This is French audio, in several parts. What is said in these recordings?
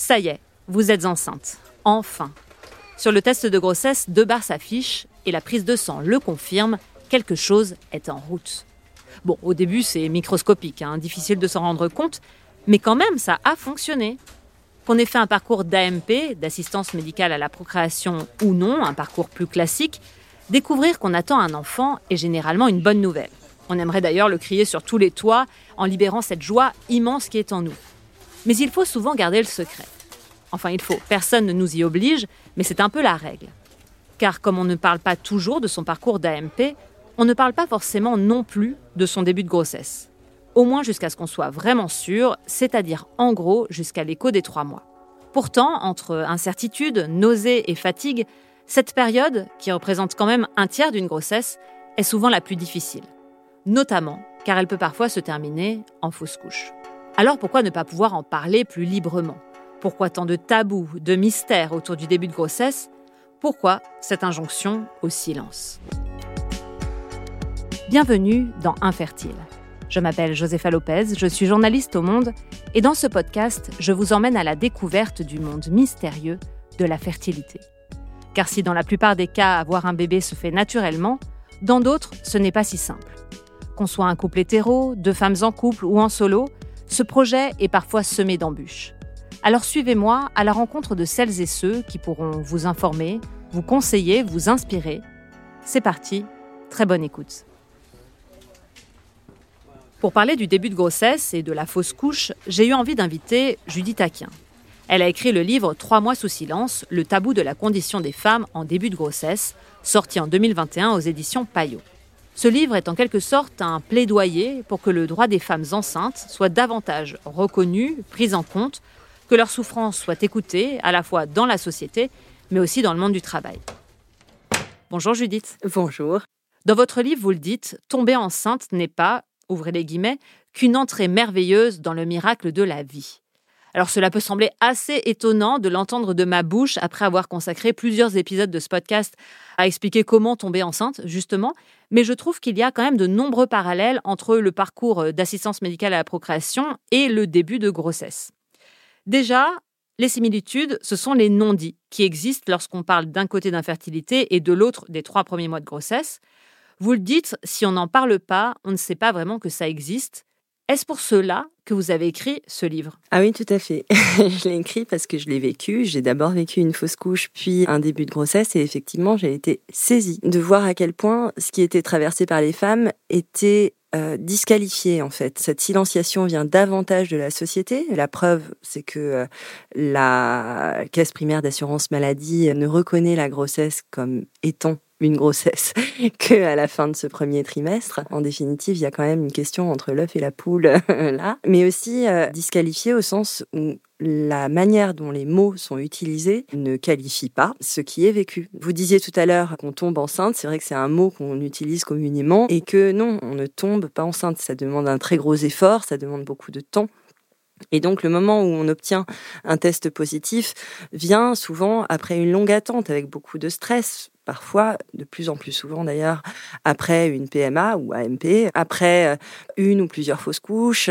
Ça y est, vous êtes enceinte. Enfin. Sur le test de grossesse, deux barres s'affichent et la prise de sang le confirme, quelque chose est en route. Bon, au début, c'est microscopique, hein, difficile de s'en rendre compte, mais quand même, ça a fonctionné. Qu'on ait fait un parcours d'AMP, d'assistance médicale à la procréation ou non, un parcours plus classique, découvrir qu'on attend un enfant est généralement une bonne nouvelle. On aimerait d'ailleurs le crier sur tous les toits en libérant cette joie immense qui est en nous. Mais il faut souvent garder le secret. Enfin, il faut, personne ne nous y oblige, mais c'est un peu la règle. Car comme on ne parle pas toujours de son parcours d'AMP, on ne parle pas forcément non plus de son début de grossesse. Au moins jusqu'à ce qu'on soit vraiment sûr, c'est-à-dire en gros jusqu'à l'écho des trois mois. Pourtant, entre incertitude, nausée et fatigue, cette période, qui représente quand même un tiers d'une grossesse, est souvent la plus difficile. Notamment car elle peut parfois se terminer en fausse couche. Alors pourquoi ne pas pouvoir en parler plus librement? Pourquoi tant de tabous, de mystères autour du début de grossesse? Pourquoi cette injonction au silence? Bienvenue dans Infertile. Je m'appelle Josefa Lopez, je suis journaliste au Monde et dans ce podcast, je vous emmène à la découverte du monde mystérieux de la fertilité. Car si dans la plupart des cas avoir un bébé se fait naturellement, dans d'autres, ce n'est pas si simple. Qu'on soit un couple hétéro, deux femmes en couple ou en solo, ce projet est parfois semé d'embûches. Alors suivez-moi à la rencontre de celles et ceux qui pourront vous informer, vous conseiller, vous inspirer. C'est parti, très bonne écoute. Pour parler du début de grossesse et de la fausse couche, j'ai eu envie d'inviter Judith Aquin. Elle a écrit le livre Trois mois sous silence, le tabou de la condition des femmes en début de grossesse, sorti en 2021 aux éditions Payot. Ce livre est en quelque sorte un plaidoyer pour que le droit des femmes enceintes soit davantage reconnu, pris en compte, que leur souffrance soit écoutée à la fois dans la société, mais aussi dans le monde du travail. Bonjour Judith. Bonjour. Dans votre livre, vous le dites, tomber enceinte n'est pas, ouvrez les guillemets, qu'une entrée merveilleuse dans le miracle de la vie. Alors cela peut sembler assez étonnant de l'entendre de ma bouche après avoir consacré plusieurs épisodes de ce podcast à expliquer comment tomber enceinte, justement, mais je trouve qu'il y a quand même de nombreux parallèles entre le parcours d'assistance médicale à la procréation et le début de grossesse. Déjà, les similitudes, ce sont les non-dits qui existent lorsqu'on parle d'un côté d'infertilité et de l'autre des trois premiers mois de grossesse. Vous le dites, si on n'en parle pas, on ne sait pas vraiment que ça existe. Est-ce pour cela que vous avez écrit ce livre? Ah oui, tout à fait. je l'ai écrit parce que je l'ai vécu. J'ai d'abord vécu une fausse couche, puis un début de grossesse, et effectivement, j'ai été saisie de voir à quel point ce qui était traversé par les femmes était euh, disqualifié en fait. Cette silenciation vient davantage de la société. La preuve, c'est que euh, la caisse primaire d'assurance maladie ne reconnaît la grossesse comme étant une grossesse que à la fin de ce premier trimestre. En définitive, il y a quand même une question entre l'œuf et la poule là, mais aussi euh, disqualifié au sens où la manière dont les mots sont utilisés ne qualifie pas ce qui est vécu. Vous disiez tout à l'heure qu'on tombe enceinte, c'est vrai que c'est un mot qu'on utilise communément et que non, on ne tombe pas enceinte. Ça demande un très gros effort, ça demande beaucoup de temps. Et donc le moment où on obtient un test positif vient souvent après une longue attente avec beaucoup de stress, parfois, de plus en plus souvent d'ailleurs, après une PMA ou AMP, après euh, une ou plusieurs fausses couches,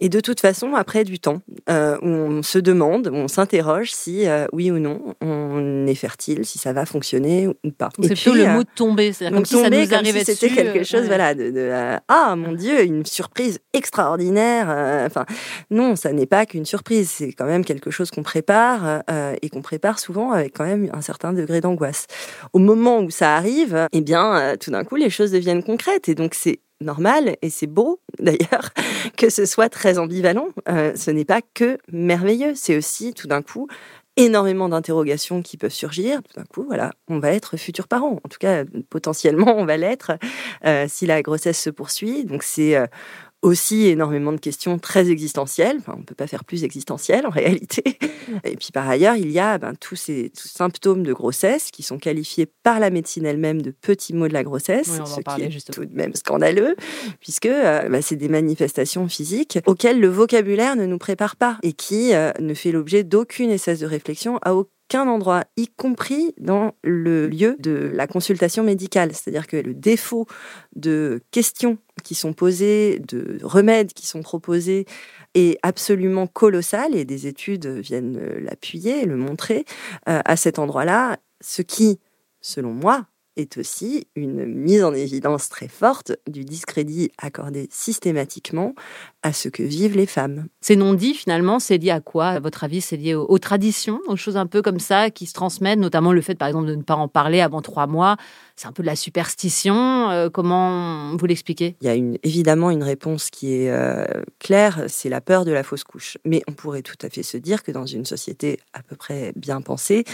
et de toute façon après du temps euh, où on se demande, on s'interroge si euh, oui ou non on est fertile, si ça va fonctionner ou pas. C'est plutôt le mot de tomber, c'est comme si ça nous arrivait si c'était quelque chose, voilà, de, ah mon Dieu, une surprise extraordinaire. Enfin non, ça n'est pas qu'une surprise, c'est quand même quelque chose qu'on prépare et qu'on prépare souvent avec quand même un certain degré d'angoisse. Au moment où ça arrive, eh bien, euh, tout d'un coup, les choses deviennent concrètes. Et donc, c'est normal et c'est beau d'ailleurs que ce soit très ambivalent. Euh, ce n'est pas que merveilleux, c'est aussi tout d'un coup énormément d'interrogations qui peuvent surgir. Tout d'un coup, voilà, on va être futur parent. En tout cas, potentiellement, on va l'être euh, si la grossesse se poursuit. Donc, c'est aussi énormément de questions très existentielles. Enfin, on ne peut pas faire plus existentiel en réalité. Et puis par ailleurs, il y a ben, tous ces symptômes de grossesse qui sont qualifiés par la médecine elle-même de petits mots de la grossesse, ce qui est tout de même scandaleux, puisque euh, ben, c'est des manifestations physiques auxquelles le vocabulaire ne nous prépare pas et qui euh, ne fait l'objet d'aucune espèce de réflexion à aucun endroit, y compris dans le lieu de la consultation médicale. C'est-à-dire que le défaut de questions qui sont posées, de remèdes qui sont proposés est absolument colossal et des études viennent l'appuyer, le montrer euh, à cet endroit-là, ce qui, selon moi, est aussi une mise en évidence très forte du discrédit accordé systématiquement à ce que vivent les femmes. Ces non-dits, finalement, c'est lié à quoi? À votre avis, c'est lié aux, traditions, aux choses un peu comme ça qui se transmettent, notamment le fait, par exemple, de ne pas en parler avant trois mois? C'est un peu de la superstition. Euh, comment vous l'expliquez? Il y a une, évidemment une réponse qui est euh, claire, c'est la peur de la fausse couche. Mais on pourrait tout à fait se dire que dans une société à peu près bien pensée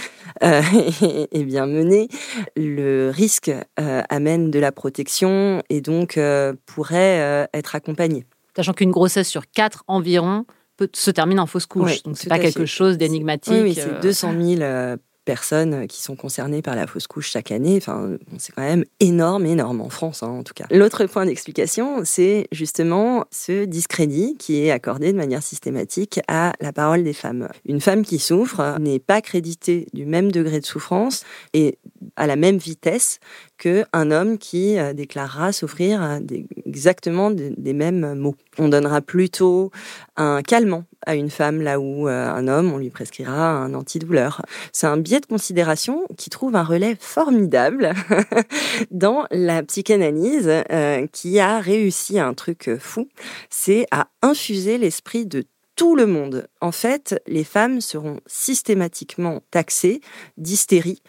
euh, et bien menée, le risque amène de la protection et donc pourrait être accompagné sachant qu'une grossesse sur quatre environ peut, se termine en fausse couche. Donc, c'est pas quelque chose d'énigmatique. Oui, c'est 200 000 personnes qui sont concernées par la fausse couche chaque année. Enfin, c'est quand même énorme, énorme en France, hein, en tout cas. L'autre point d'explication, c'est justement ce discrédit qui est accordé de manière systématique à la parole des femmes. Une femme qui souffre n'est pas créditée du même degré de souffrance et à la même vitesse qu'un homme qui euh, déclarera souffrir exactement des mêmes mots. On donnera plutôt un calmant à une femme là où euh, un homme, on lui prescrira un antidouleur. C'est un biais de considération qui trouve un relais formidable dans la psychanalyse euh, qui a réussi un truc fou, c'est à infuser l'esprit de tout le monde. En fait, les femmes seront systématiquement taxées d'hystérie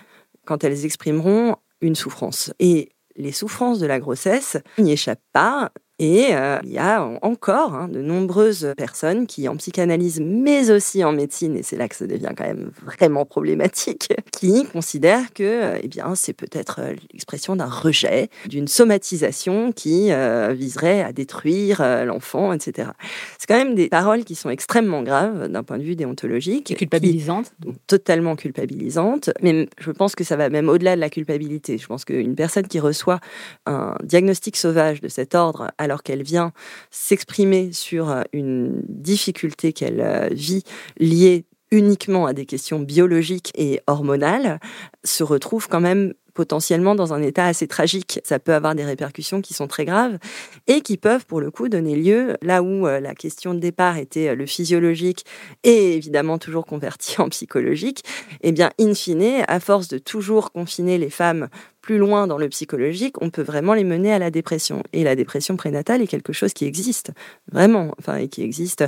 quand elles exprimeront une souffrance. Et les souffrances de la grossesse n'y échappent pas. Et euh, il y a encore hein, de nombreuses personnes qui, en psychanalyse, mais aussi en médecine, et c'est là que ça devient quand même vraiment problématique, qui considèrent que eh bien, c'est peut-être euh, l'expression d'un rejet, d'une somatisation qui euh, viserait à détruire l'enfant, etc. C'est quand même des paroles qui sont extrêmement graves d'un point de vue déontologique. culpabilisantes. Totalement culpabilisantes. Mais je pense que ça va même au-delà de la culpabilité. Je pense qu'une personne qui reçoit un diagnostic sauvage de cet ordre à alors qu'elle vient s'exprimer sur euh, une difficulté qu'elle euh, vit liée uniquement à des questions biologiques et hormonales, se retrouve quand même potentiellement dans un état assez tragique. Ça peut avoir des répercussions qui sont très graves et qui peuvent pour le coup donner lieu, là où euh, la question de départ était le physiologique et évidemment toujours converti en psychologique, eh bien in fine, à force de toujours confiner les femmes plus loin dans le psychologique, on peut vraiment les mener à la dépression. Et la dépression prénatale est quelque chose qui existe vraiment, enfin, et qui existe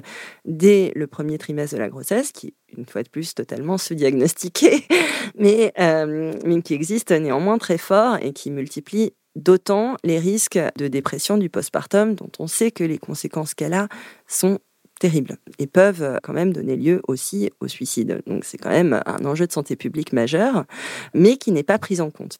dès le premier trimestre de la grossesse, qui une fois de plus totalement sous-diagnostiqué, mais, euh, mais qui existe néanmoins très fort et qui multiplie d'autant les risques de dépression du postpartum, dont on sait que les conséquences qu'elle a sont terribles et peuvent quand même donner lieu aussi au suicide. Donc c'est quand même un enjeu de santé publique majeur, mais qui n'est pas pris en compte.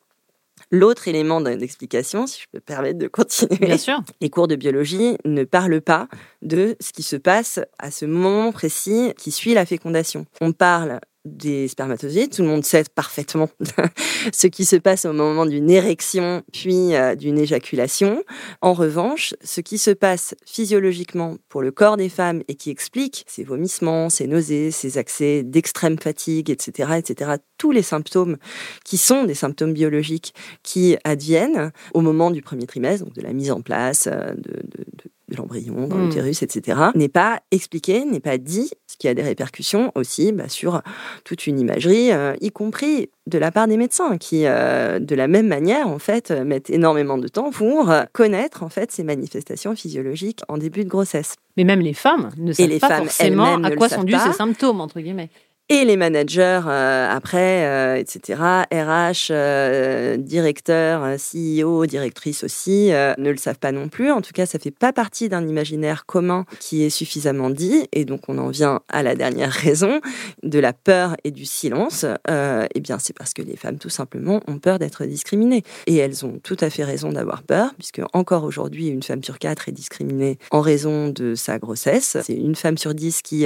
L'autre élément d'explication, si je peux permettre de continuer, Bien sûr. les cours de biologie ne parlent pas de ce qui se passe à ce moment précis qui suit la fécondation. On parle des spermatozoïdes. Tout le monde sait parfaitement ce qui se passe au moment d'une érection puis euh, d'une éjaculation. En revanche, ce qui se passe physiologiquement pour le corps des femmes et qui explique ces vomissements, ces nausées, ces accès d'extrême fatigue, etc., etc., tous les symptômes qui sont des symptômes biologiques qui adviennent au moment du premier trimestre, donc de la mise en place euh, de, de, de de l'embryon dans hmm. l'utérus, etc., n'est pas expliqué, n'est pas dit, ce qui a des répercussions aussi bah, sur toute une imagerie, euh, y compris de la part des médecins, qui, euh, de la même manière, en fait, mettent énormément de temps pour connaître en fait ces manifestations physiologiques en début de grossesse. Mais même les femmes ne savent pas forcément à quoi sont dus ces symptômes, entre guillemets. Et les managers euh, après, euh, etc., RH, euh, directeur, CEO, directrice aussi, ne le savent pas non plus. En tout cas, ça fait pas partie d'un imaginaire commun qui est suffisamment dit. Et donc, on en vient à la dernière raison de la peur et du silence. eh bien, c'est parce que les femmes, tout simplement, ont peur d'être discriminées. Et elles ont tout à fait raison d'avoir peur, puisque encore aujourd'hui, une femme sur quatre est discriminée en raison de sa grossesse. C'est une femme sur dix qui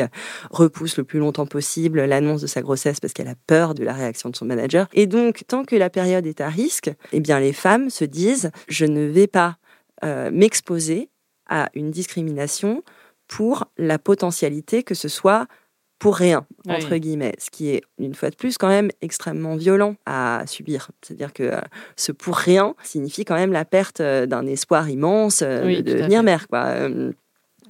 repousse le plus longtemps possible la l'annonce de sa grossesse parce qu'elle a peur de la réaction de son manager. Et donc, tant que la période est à risque, eh bien, les femmes se disent je ne vais pas euh, m'exposer à une discrimination pour la potentialité que ce soit pour rien, entre guillemets, ce qui est, une fois de plus, quand même extrêmement violent à subir. C'est-à-dire que euh, ce pour rien signifie quand même la perte euh, d'un espoir immense de devenir mère. Quoi.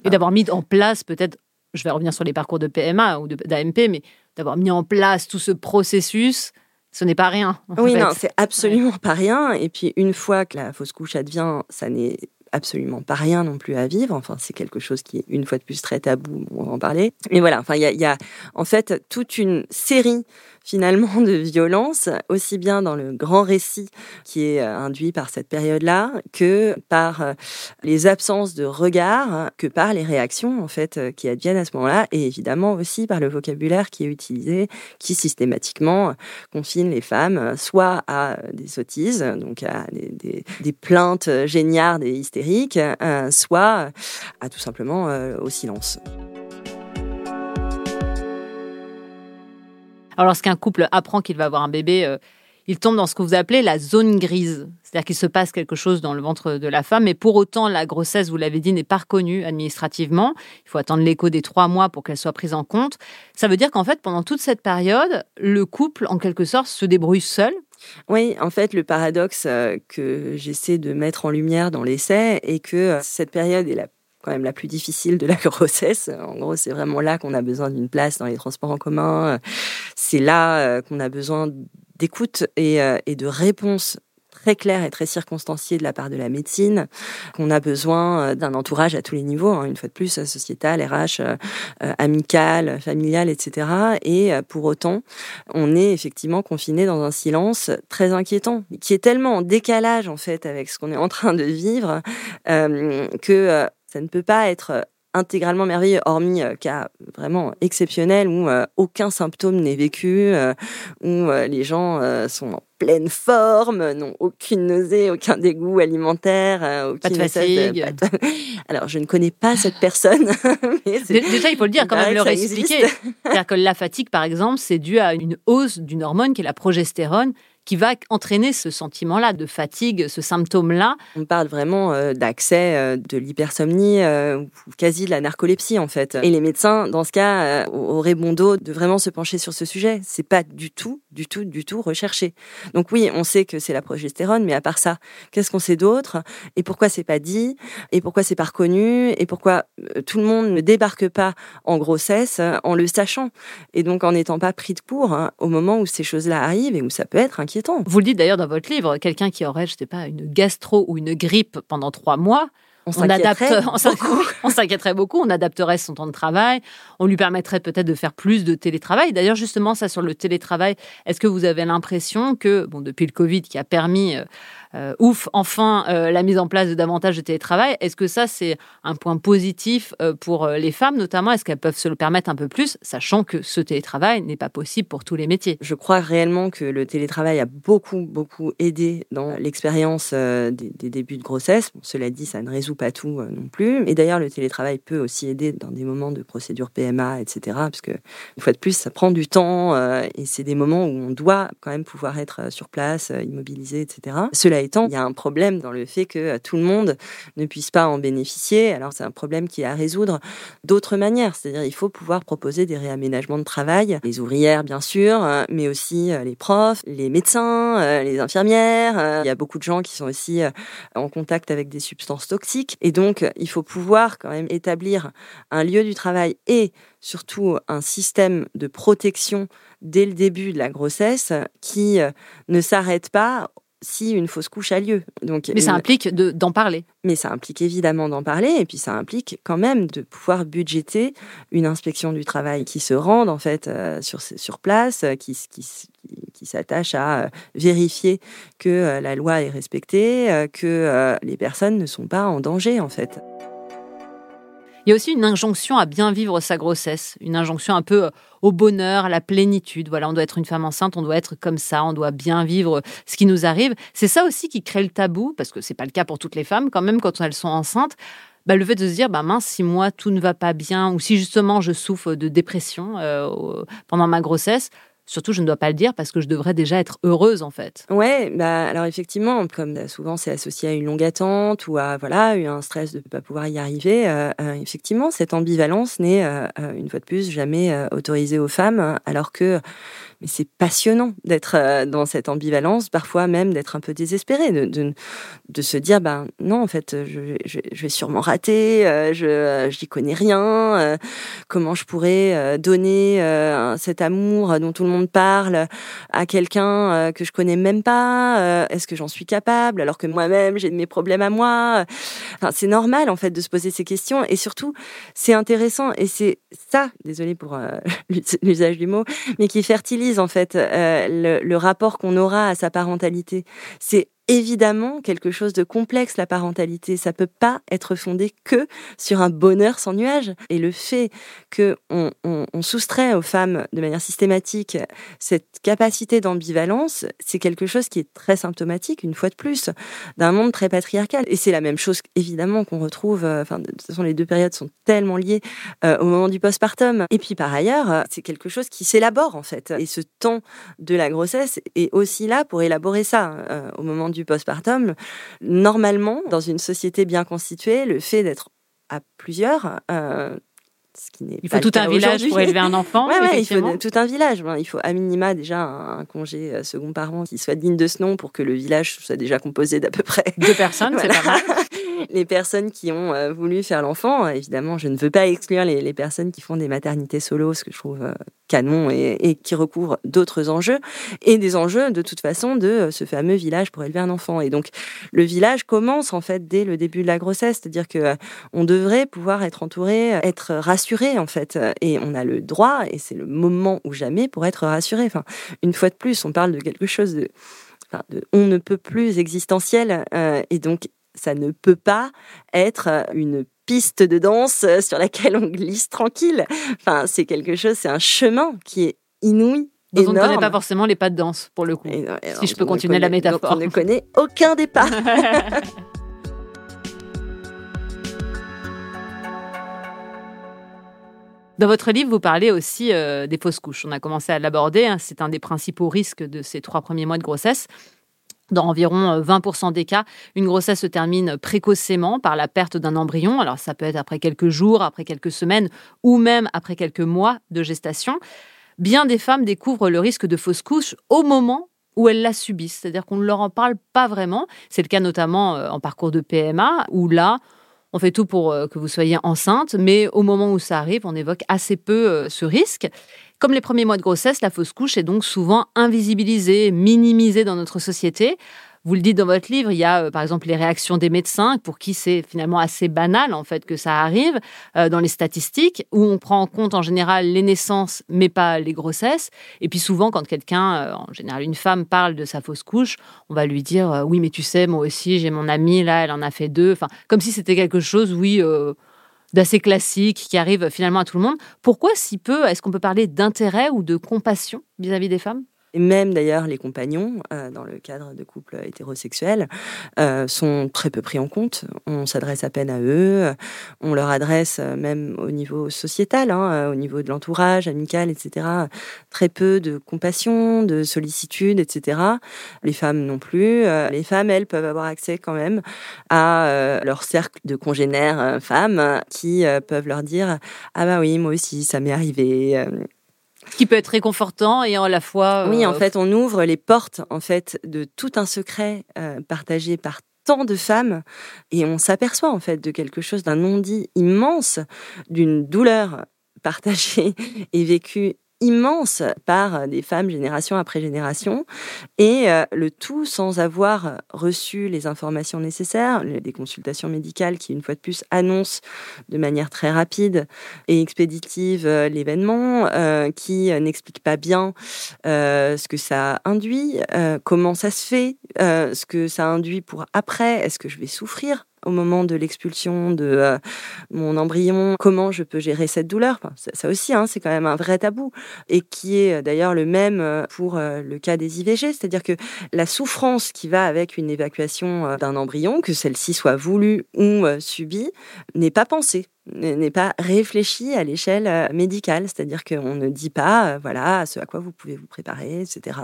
Et d'avoir mis en place peut-être, je vais revenir sur les parcours de PMA ou d'AMP, mais d'avoir mis en place tout ce processus ce n'est pas rien. Oui, non, c'est absolument pas rien. Et puis, une fois que la fausse couche advient, ça n'est absolument pas rien non plus à vivre. Enfin, c'est quelque chose qui est une fois de plus très tabou. On va en parler. Mais voilà. Enfin, il y a, en fait toute une série finalement de violence, aussi bien dans le grand récit qui est euh, induit par cette période-là, que par euh, les absences de regard, que par les réactions en fait euh, qui adviennent à ce moment-là, et évidemment aussi par le vocabulaire qui est utilisé, qui systématiquement confine les femmes soit à des sottises, donc à des, plaintes géniardes et hystériques, soit à tout simplement au silence. Alors, lorsqu'un couple apprend qu'il va avoir un bébé, euh, il tombe dans ce que vous appelez la zone grise. C'est-à-dire qu'il se passe quelque chose dans le ventre de la femme, mais pour autant, la grossesse, vous l'avez dit, n'est pas reconnue administrativement. Il faut attendre l'écho des trois mois pour qu'elle soit prise en compte. Ça veut dire qu'en fait, pendant toute cette période, le couple, en quelque sorte, se débrouille seul. Oui, en fait, le paradoxe euh, que j'essaie de mettre en lumière dans l'essai est que euh, cette période est la quand même la plus difficile de la grossesse. En gros, c'est vraiment là qu'on a besoin d'une place dans les transports en commun. C'est là euh, qu'on a besoin d'écoute et, euh, de réponses très claires et très circonstanciées de la part de la médecine, qu'on a besoin euh, d'un entourage à tous les niveaux, hein, une fois de plus, sociétal, RH, amical, familial, etc. Et pour autant, on est effectivement confiné dans un silence très inquiétant, qui est tellement en décalage en fait avec ce qu'on est en train de vivre que ça ne peut pas être euh, intégralement merveilleux, hormis euh, cas vraiment exceptionnels où euh, aucun symptôme n'est vécu, où les gens sont en pleine forme, n'ont aucune nausée, aucun dégoût alimentaire, aucune pas de fatigue. Alors, je ne connais pas cette personne. Déjà, il faut le dire, quand même le réexpliquer. C'est-à-dire que la fatigue, par exemple, c'est dû à une hausse d'une hormone qui est la progestérone, qui va entraîner ce sentiment-là de fatigue, ce symptôme-là. On parle vraiment euh, d'accès euh, de l'hypersomnie euh, ou quasi de la narcolepsie en fait. Et les médecins, dans ce cas, auraient bon dos de vraiment se pencher sur ce sujet. C'est pas du tout, du tout, du tout recherché. Donc oui, on sait que c'est la progestérone, mais à part ça, qu'est-ce qu'on sait d'autre? Et pourquoi c'est pas dit? Et pourquoi c'est pas reconnu? Et pourquoi tout le monde ne débarque pas en grossesse en le sachant? Et donc en n'étant pas pris de court hein, au moment où ces choses-là arrivent et où ça peut être inquiétant vous le dites d'ailleurs dans votre livre, quelqu'un qui aurait, je sais pas, une gastro ou une grippe pendant trois mois, on, on s'inquiéterait beaucoup, on adapterait son temps de travail, on lui permettrait peut-être de faire plus de télétravail. D'ailleurs, justement, ça sur le télétravail, est-ce que vous avez l'impression que, bon, depuis le Covid qui a permis euh, ouf, enfin euh, la mise en place de davantage de télétravail. Est-ce que ça, c'est un point positif euh, pour les femmes notamment? Est-ce qu'elles peuvent se le permettre un peu plus, sachant que ce télétravail n'est pas possible pour tous les métiers? Je crois réellement que le télétravail a beaucoup, beaucoup aidé dans l'expérience des, débuts de grossesse. cela dit, ça ne résout pas tout non plus. Et d'ailleurs, le télétravail peut aussi aider dans des moments de procédure PMA, etc. Parce que, une fois de plus, ça prend du temps et c'est des moments où on doit quand même pouvoir être sur place, immobilisé, etc. Cela il y a un problème dans le fait que euh, tout le monde ne puisse pas en bénéficier. Alors c'est un problème qui est à résoudre d'autres manières. C'est-à-dire il faut pouvoir proposer des réaménagements de travail, les ouvrières bien sûr, euh, mais aussi euh, les profs, les médecins, les infirmières. Il y a beaucoup de gens qui sont aussi en contact avec des substances toxiques. Et donc il faut pouvoir quand même établir un lieu du travail et surtout un système de protection dès le début de la grossesse qui ne s'arrête pas si une fausse couche a lieu. Donc, mais ça implique d'en parler. Mais ça implique évidemment d'en parler, et puis ça implique quand même de pouvoir budgéter une inspection du travail qui se rende en fait euh, sur, sur place, euh, qui, qui, qui s'attache à euh, vérifier que la loi est respectée, que les personnes ne sont pas en danger en fait. Il y a aussi une injonction à bien vivre sa grossesse, une injonction un peu euh, au bonheur, à la plénitude. Voilà, on doit être une femme enceinte, on doit être comme ça, on doit bien vivre ce qui nous arrive. C'est ça aussi qui crée le tabou, parce que c'est pas le cas pour toutes les femmes, quand même, quand elles sont enceintes. Bah, le fait de se dire, bah mince, si moi tout ne va pas bien, ou si justement je souffre de dépression euh, pendant ma grossesse, Surtout, je ne dois pas le dire parce que je devrais déjà être heureuse en fait. Ouais, bah alors effectivement, comme souvent c'est associé à une longue attente ou à voilà un stress de ne pas pouvoir y arriver, euh, euh, effectivement cette ambivalence n'est euh, une fois de plus jamais autorisée aux femmes, alors que c'est passionnant d'être dans cette ambivalence, parfois même d'être un peu désespéré, de, se dire, ben non, en fait, je, vais sûrement rater, je j'y connais rien, comment je pourrais donner cet amour dont tout le parle à quelqu'un que je connais même pas, est-ce que j'en suis capable alors que moi-même j'ai mes problèmes à moi. Enfin, c'est normal en fait de se poser ces questions et surtout c'est intéressant et c'est ça, désolé pour l'usage du mot, mais qui fertilise en fait euh, le, rapport qu'on aura à sa parentalité. C'est évidemment quelque chose de complexe, la parentalité. Ça peut pas être fondé que sur un bonheur sans nuage. Et le fait que on, soustrait aux femmes de manière systématique cette capacité d'ambivalence, c'est quelque chose qui est très symptomatique, une fois de plus, d'un monde très patriarcal. Et c'est la même chose, évidemment, qu'on retrouve, euh, enfin, de toute façon, les deux périodes sont tellement liées euh, au moment du postpartum. Et puis, par ailleurs, euh, c'est quelque chose qui s'élabore, en fait. Et ce temps de la grossesse est aussi là pour élaborer ça. au moment du du postpartum, normalement, dans une société bien constituée, le fait d'être à plusieurs, euh, il faut tout un village pour élever un enfant. il faut tout un village. Il faut à minima déjà un, congé euh, second parent qui soit digne de ce nom pour que le village soit déjà composé d'à peu près deux personnes. C'est pas mal. les personnes qui ont euh, voulu faire l'enfant, évidemment, je ne veux pas exclure les, personnes qui font des maternités solo, ce que je trouve euh, canon et, qui recouvrent d'autres enjeux et des enjeux de toute façon de ce fameux village pour élever un enfant. Et donc le village commence en fait dès le début de la grossesse, c'est-à-dire que on devrait pouvoir être entouré, être rassuré en fait. Et on a le droit, et c'est le moment ou jamais pour être rassuré. Enfin, une fois de plus, on parle de quelque chose de, on ne peut plus existentiel. Euh, et donc, ça ne peut pas être une piste de danse sur laquelle on glisse tranquille. Enfin, c'est quelque chose, c'est un chemin qui est inouï. Dont on ne connaît pas forcément les pas de danse, pour le coup. si je peux continuer la métaphore. on ne connaît aucun des pas. Dans votre livre, vous parlez aussi euh, des fausses couches. On a commencé à l'aborder. Hein. C'est un des principaux risques de ces trois premiers mois de grossesse. Dans environ 20% euh, des cas, une grossesse se termine précocement par la perte d'un embryon. Alors ça peut être après quelques jours, après quelques semaines ou même après quelques mois de gestation. Bien des femmes découvrent le risque de fausse couche au moment où elles la subissent, c'est-à-dire qu'on ne leur en parle pas vraiment. C'est le cas notamment euh, en parcours de PMA, où là, on fait tout pour euh, que vous soyez enceinte, mais au moment où ça arrive, on évoque assez peu euh, ce risque. Comme les premiers mois de grossesse, la fausse couche est donc souvent invisibilisée, minimisée dans notre société. Vous le dites dans votre livre, il y a euh, par exemple les réactions des médecins pour qui c'est finalement assez banal en fait que ça arrive euh, dans les statistiques où on prend en compte en général les naissances mais pas les grossesses. Et puis souvent quand quelqu'un, euh, en général une femme parle de sa fausse couche, on va lui dire oui mais tu sais moi aussi j'ai mon amie là elle en a fait deux. Enfin comme si c'était quelque chose oui d'assez classique qui arrive finalement à tout le monde. Pourquoi si peu Est-ce qu'on peut parler d'intérêt ou de compassion vis à -vis des femmes? Et même d'ailleurs les compagnons, euh, dans le cadre de couples hétérosexuels, euh, sont très peu pris en compte. On s'adresse à peine à eux, on leur adresse euh, même au niveau sociétal, hein, au niveau de l'entourage, amical, etc. Très peu de compassion, de sollicitude, etc. Les femmes non plus. les femmes, elles, peuvent avoir accès quand même à leur cercle de congénères femmes qui peuvent leur dire ah bah oui moi aussi ça m'est arrivé ce qui peut être réconfortant et à la fois. Oui, en euh, fait, on ouvre les portes en fait de tout un secret euh, partagé par tant de femmes et on s'aperçoit en fait de quelque chose d'un non-dit immense, d'une douleur partagée et vécue immense par des femmes génération après génération. Et euh, le tout sans avoir reçu les informations nécessaires, des consultations médicales qui une fois de plus annoncent de manière très rapide et expéditive euh, l'événement, euh, qui n'expliquent pas bien ce que ça induit, comment ça se fait, ce que ça induit pour après, est-ce que je vais souffrir au moment de l'expulsion de euh, mon embryon, comment je peux gérer cette douleur? ça, aussi, hein, c'est quand même un vrai tabou. Et qui est euh, d'ailleurs le même euh, pour le cas des IVG, c'est-à-dire que la souffrance qui va avec une évacuation d'un embryon, que celle-ci soit voulue ou subie, n'est pas pensée n'est pas réfléchi à l'échelle euh, médicale, c'est-à-dire qu'on ne dit pas, euh, voilà, ce à quoi vous pouvez vous préparer, etc.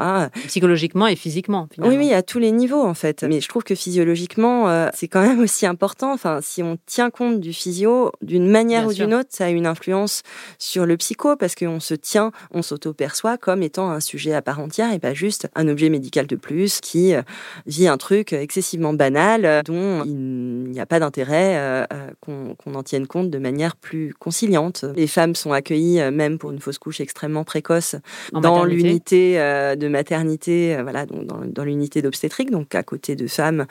Psychologiquement et physiquement. Oui, oui, à tous les niveaux en fait. Mais je trouve que physiologiquement, euh, c'est quand même aussi important. Enfin, si on tient compte du physio, d'une manière ou d'une autre, ça a une influence sur le psycho parce qu'on se tient, on s'auto-perçoit comme étant un sujet à part entière et pas juste un objet médical de plus qui vit un truc excessivement banal dont il n'y a pas d'intérêt qu'on en tienne compte de manière plus conciliante. Les femmes sont accueillies, euh, même pour une fausse couche extrêmement précoce, dans l'unité euh, de maternité, euh, voilà, donc dans, l'unité d'obstétrique, donc à côté de femmes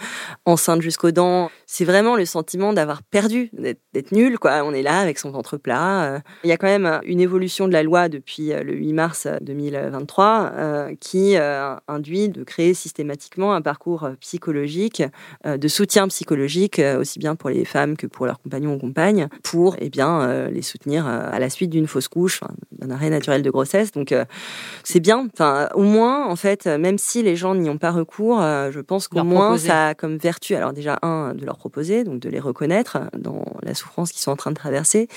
enceintes jusqu'aux dents. C'est vraiment le sentiment d'avoir perdu, d'être nul, quoi. On est là avec son ventre plat. Il y a quand même une évolution de la loi depuis le 8 mars 2023 qui induit de créer systématiquement un parcours psychologique, de soutien psychologique, aussi bien pour les femmes que pour leurs compagnons ou compagnes, pour eh bien, euh, les soutenir euh, à la suite d'une fausse couche, d'un arrêt naturel de grossesse. Donc euh, c'est bien. Enfin, au moins, en fait, même si les gens n'y ont pas recours, je pense qu'au moins ça a comme vertu, alors déjà un, de leur proposer, donc de les reconnaître dans la souffrance qu'ils sont en train de traverser,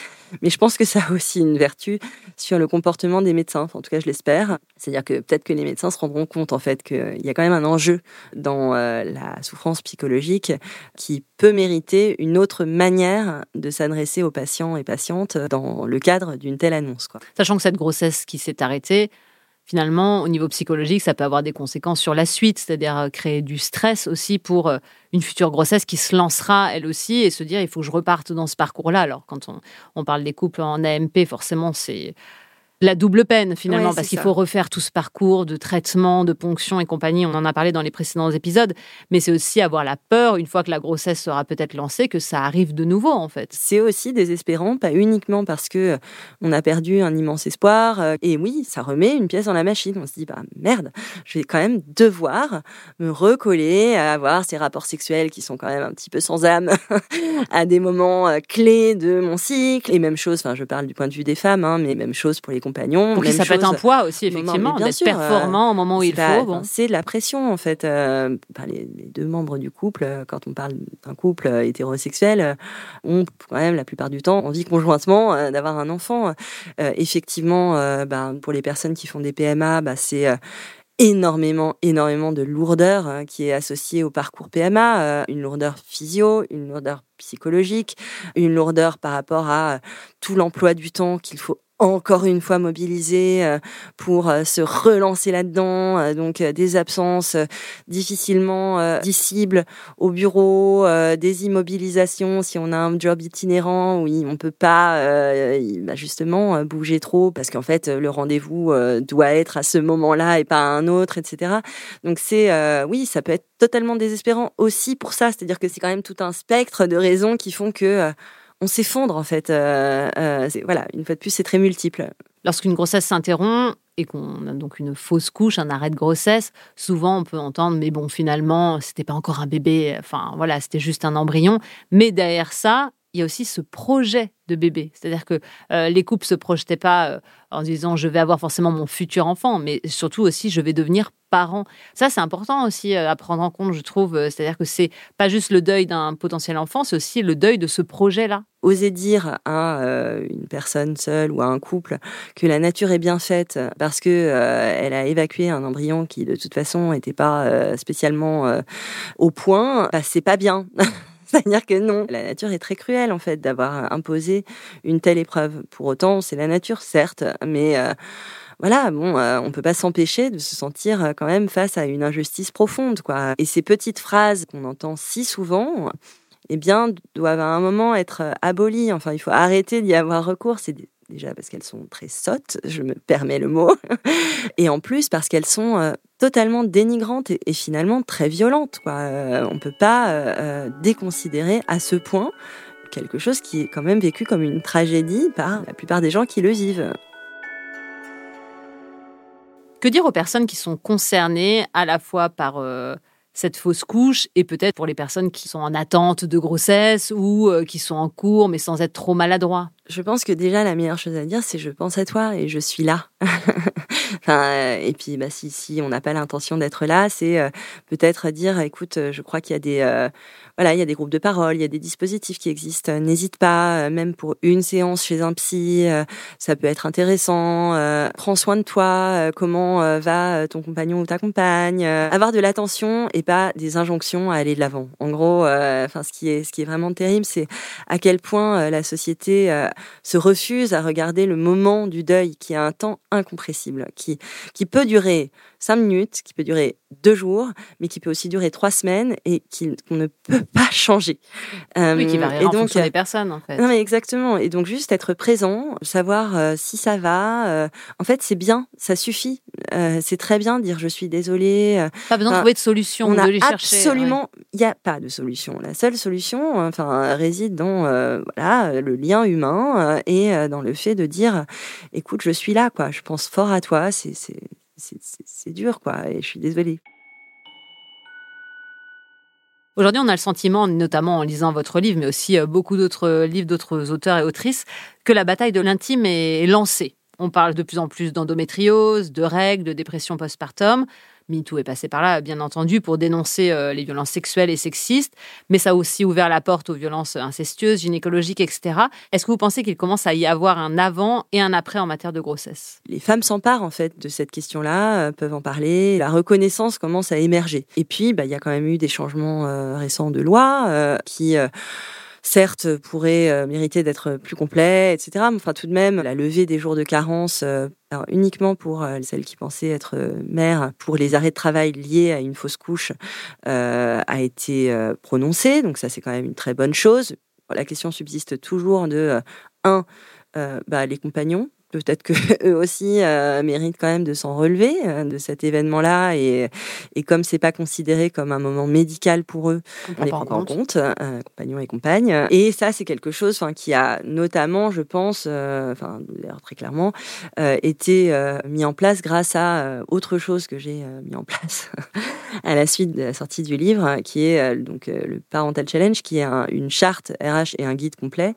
mais je pense que ça a aussi une vertu sur le comportement des médecins. en tout cas, je l'espère. C'est-à-dire que peut-être que les médecins se rendront compte en fait qu'il y a quand même un enjeu dans la souffrance psychologique qui peut mériter une autre manière de s'adresser aux patients et patientes dans le cadre d'une telle annonce. Quoi. Sachant que cette grossesse qui s'est arrêtée, finalement, au niveau psychologique, ça peut avoir des conséquences sur la suite, c'est-à-dire euh, créer du stress aussi pour euh, une future grossesse qui se lancera elle aussi et se dire il faut que je reparte dans ce parcours-là. Alors, quand on, on parle des couples en AMP, forcément, c'est la double peine finalement, parce qu'il faut refaire tout ce parcours de traitement, de ponction et compagnie. On en a parlé dans les précédents épisodes, mais c'est aussi avoir la peur, une fois que la grossesse sera peut-être lancée, que ça arrive de nouveau en fait. C'est aussi désespérant, pas uniquement parce que euh, on a perdu un immense espoir. Euh, et oui, ça remet une pièce dans la machine. On se dit, bah merde, je vais quand même devoir me recoller à avoir ces rapports sexuels qui sont quand même un petit peu sans âme à des moments euh, clés de mon cycle. Et même chose, enfin, je parle du point de vue des femmes, hein, mais même chose pour les compagnons. Pour ça peut être un poids aussi, effectivement, d'être performant au moment où il faut. Bon. C'est de la pression, en fait. Euh, les, deux membres du couple, euh, quand on parle d'un couple euh, hétérosexuel, ont quand même la plupart du temps envie conjointement d'avoir un enfant. effectivement, ben, pour les personnes qui font des PMA, bah, c'est énormément, énormément de lourdeur qui est associée au parcours PMA, une lourdeur physio, une lourdeur psychologique, une lourdeur par rapport à tout l'emploi du temps qu'il faut encore une fois mobilisé euh, pour euh, se relancer là-dedans. Euh, donc des absences difficilement dissibles au bureau, des immobilisations si on a un job itinérant où on peut pas bah, justement bouger trop parce qu'en fait le rendez-vous doit être à ce moment-là et pas à un autre, etc. Donc c'est oui, ça peut être totalement désespérant aussi pour ça. C'est-à-dire que c'est quand même tout un spectre de raisons qui font que on s'effondre en fait. Euh, euh, voilà, une fois de plus, c'est très multiple. Lorsqu'une grossesse s'interrompt et qu'on a donc une fausse couche, un arrêt de grossesse, souvent on peut entendre mais bon finalement c'était pas encore un bébé, enfin voilà c'était juste un embryon. Mais derrière ça, il y a aussi ce projet de bébé. C'est-à-dire que euh, les couples se projetaient pas en disant je vais avoir forcément mon futur enfant, mais surtout aussi je vais devenir Ça, c'est important aussi euh, à prendre en compte, je trouve. C'est-à-dire que c'est pas juste le deuil d'un potentiel enfant, c'est aussi le deuil de ce projet-là. Oser dire à une personne seule ou à un couple que la nature est bien faite parce que elle a évacué un embryon qui de toute façon n'était pas spécialement au point, bah, c'est pas bien. C'est-à-dire que non, la nature est très cruelle en fait d'avoir imposé une telle épreuve. Pour autant, c'est la nature, certes, mais euh, voilà, bon, euh, on peut pas s'empêcher de se sentir euh, quand même face à une injustice profonde, quoi. Et ces petites phrases qu'on entend si souvent, eh bien, doivent à un moment être abolies. Enfin, il faut arrêter d'y avoir recours. C'est déjà parce qu'elles sont très sottes, je me permets le mot, et en plus parce qu'elles sont totalement dénigrante et, finalement très violente. Quoi. Euh, on ne peut pas euh, euh, déconsidérer à ce point quelque chose qui est quand même vécu comme une tragédie par la plupart des gens qui le vivent. Que dire aux personnes qui sont concernées à la fois par cette fausse couche et peut-être pour les personnes qui sont en attente de grossesse ou qui sont en cours mais sans être trop maladroits? Je pense que déjà la meilleure chose à dire, c'est je pense à toi et je suis là. enfin, et puis bah, si, si on n'a pas l'intention d'être là, c'est euh, peut-être dire écoute, je crois qu'il y a des euh, voilà, il y a des groupes de parole, il y a des dispositifs qui existent. N'hésite pas, même pour une séance chez un psy, ça peut être intéressant. prends soin de toi. comment va ton compagnon ou ta compagne Avoir de l'attention et pas des injonctions à aller de l'avant. En gros, enfin, ce qui est ce qui est vraiment terrible, c'est à quel point la société se refuse à regarder le moment du deuil qui a un temps incompressible, qui, peut durer cinq minutes, qui peut durer deux jours, mais qui peut aussi durer trois semaines et qu'on ne peut pas changer. oui, qui varie en donc, fonction des personnes, en fait. Non, mais exactement. Et donc, juste être présent, savoir euh, si ça va. Euh, en fait, c'est bien, ça suffit. Euh, c'est très bien de dire je suis désolée. Pas besoin de trouver de solution, on de les chercher. Absolument, il n'y a pas de solution. La seule solution, enfin, réside dans voilà le lien humain et dans le fait de dire, écoute, je suis là, quoi. Je pense fort à toi. C'est c'est dur, quoi. Et je suis désolée. Aujourd'hui, on a le sentiment, notamment en lisant votre livre, mais aussi euh, beaucoup d'autres livres d'autres auteurs et autrices, que la bataille de l'intime est lancée. On parle de plus en plus d'endométriose, de règles, de dépression postpartum. MeToo est passé par là, bien entendu, pour dénoncer euh, les violences sexuelles et sexistes, mais ça a aussi ouvert la porte aux violences incestueuses, gynécologiques, etc. Est-ce que vous pensez qu'il commence à y avoir un avant et un après en matière de grossesse? Les femmes s'emparent en fait de cette question-là, euh, peuvent en parler. La reconnaissance commence à émerger. Et puis, bah, il y a quand même eu des changements euh, récents de loi qui certes pourrait euh, mériter d'être plus complet, etc. Mais enfin, tout de même, la levée des jours de carence, euh, uniquement pour euh, celles qui pensaient être mères, pour les arrêts de travail liés à une fausse couche, a été prononcée. Donc ça, c'est quand même une très bonne chose. La question subsiste toujours de un, bah, les compagnons peut-être que eux aussi euh, méritent quand même de s'en relever euh, de cet événement-là et, et comme c'est pas considéré comme un moment médical pour eux, on, les prend pas en compte, euh, compagnons et compagnes. Et ça, c'est quelque chose, enfin, qui a notamment, je pense, enfin, d'ailleurs très clairement, été mis en place grâce à autre chose que j'ai mis en place à la suite de la sortie du livre, qui est donc le Parental Challenge, qui est une charte RH et un guide complet,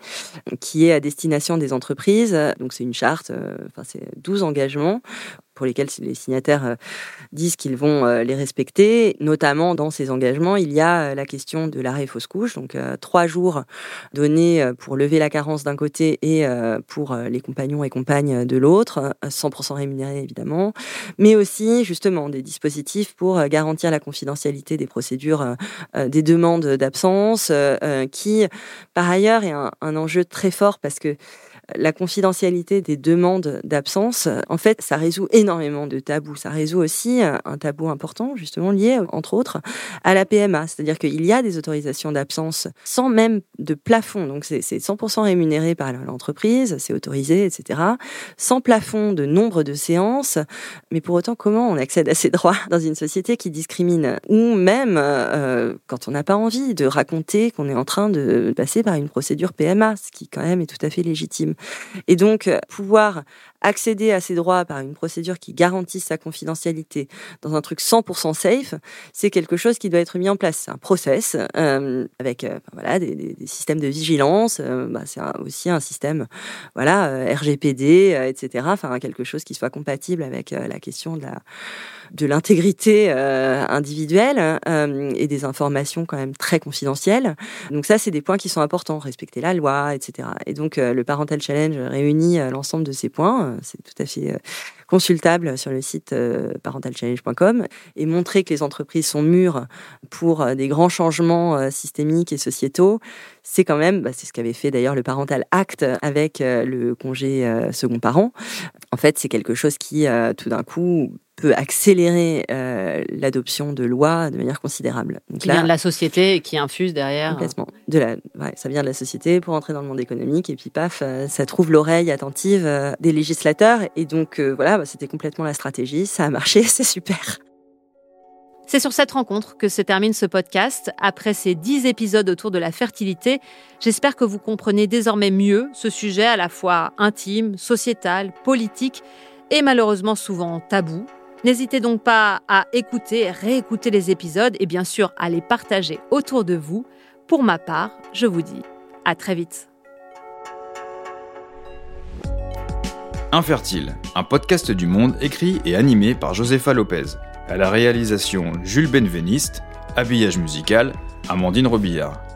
qui est à destination des entreprises. Donc c'est une charte euh, enfin c'est 12 engagements pour lesquels les signataires euh, disent qu'ils vont euh, les respecter. Notamment dans ces engagements, il y a la question de l'arrêt fausse couche, donc trois jours donnés pour lever la carence d'un côté et pour les compagnons et compagnes de l'autre, 100% rémunérés évidemment, mais aussi justement des dispositifs pour garantir la confidentialité des procédures des demandes d'absence, qui par ailleurs est un, un enjeu très fort parce que la confidentialité des demandes d'absence, en fait, ça résout énormément de tabous. Ça résout aussi euh, un tabou important, justement lié, entre autres, à la PMA. C'est-à-dire qu'il y a des autorisations d'absence sans même de plafond. Donc, c'est 100% rémunéré par l'entreprise, c'est autorisé, etc. Sans plafond de nombre de séances. Mais pour autant, comment on accède à ces droits dans une société qui discrimine Ou même, euh, quand on n'a pas envie de raconter qu'on est en train de passer par une procédure PMA, ce qui quand même est tout à fait légitime. Et donc, euh, pouvoir accéder à ces droits par une procédure qui garantisse sa confidentialité dans un truc 100% safe, c'est quelque chose qui doit être mis en place. C'est un process euh, avec euh, voilà des, systèmes de vigilance. Bah, c'est aussi un système voilà RGPD, etc. Enfin quelque chose qui soit compatible avec la question de de l'intégrité individuelle et des informations quand même très confidentielles. Donc ça, c'est des points qui sont importants. Respecter la loi, etc. Et donc le parental challenge réunit euh, l'ensemble de ces points. C'est tout à fait euh, consultable sur le site parentalchallenge.com et montrer que les entreprises sont mûres pour des grands changements systémiques et sociétaux, c'est quand même, bah, c'est ce qu'avait fait d'ailleurs le Parental Act avec le congé second parent. En fait, c'est quelque chose qui, tout d'un coup, peut accélérer euh, l'adoption de lois de manière considérable. Donc qui vient de la société et qui infuse derrière. Complètement. De la, ouais, ça vient de la société pour entrer dans le monde économique et puis paf, euh, ça trouve l'oreille attentive euh, des législateurs et donc voilà, bah, c'était complètement la stratégie. Ça a marché, c'est super. C'est sur cette rencontre que se termine ce podcast. Après ces dix épisodes autour de la fertilité, j'espère que vous comprenez désormais mieux ce sujet à la fois intime, sociétal, politique et malheureusement souvent tabou N'hésitez donc pas à écouter, réécouter les épisodes et bien sûr à les partager autour de vous. Pour ma part, je vous dis à très vite. Infertile, un podcast du monde écrit et animé par Josefa Lopez. À la réalisation Jules Benveniste, habillage musical Amandine Robillard.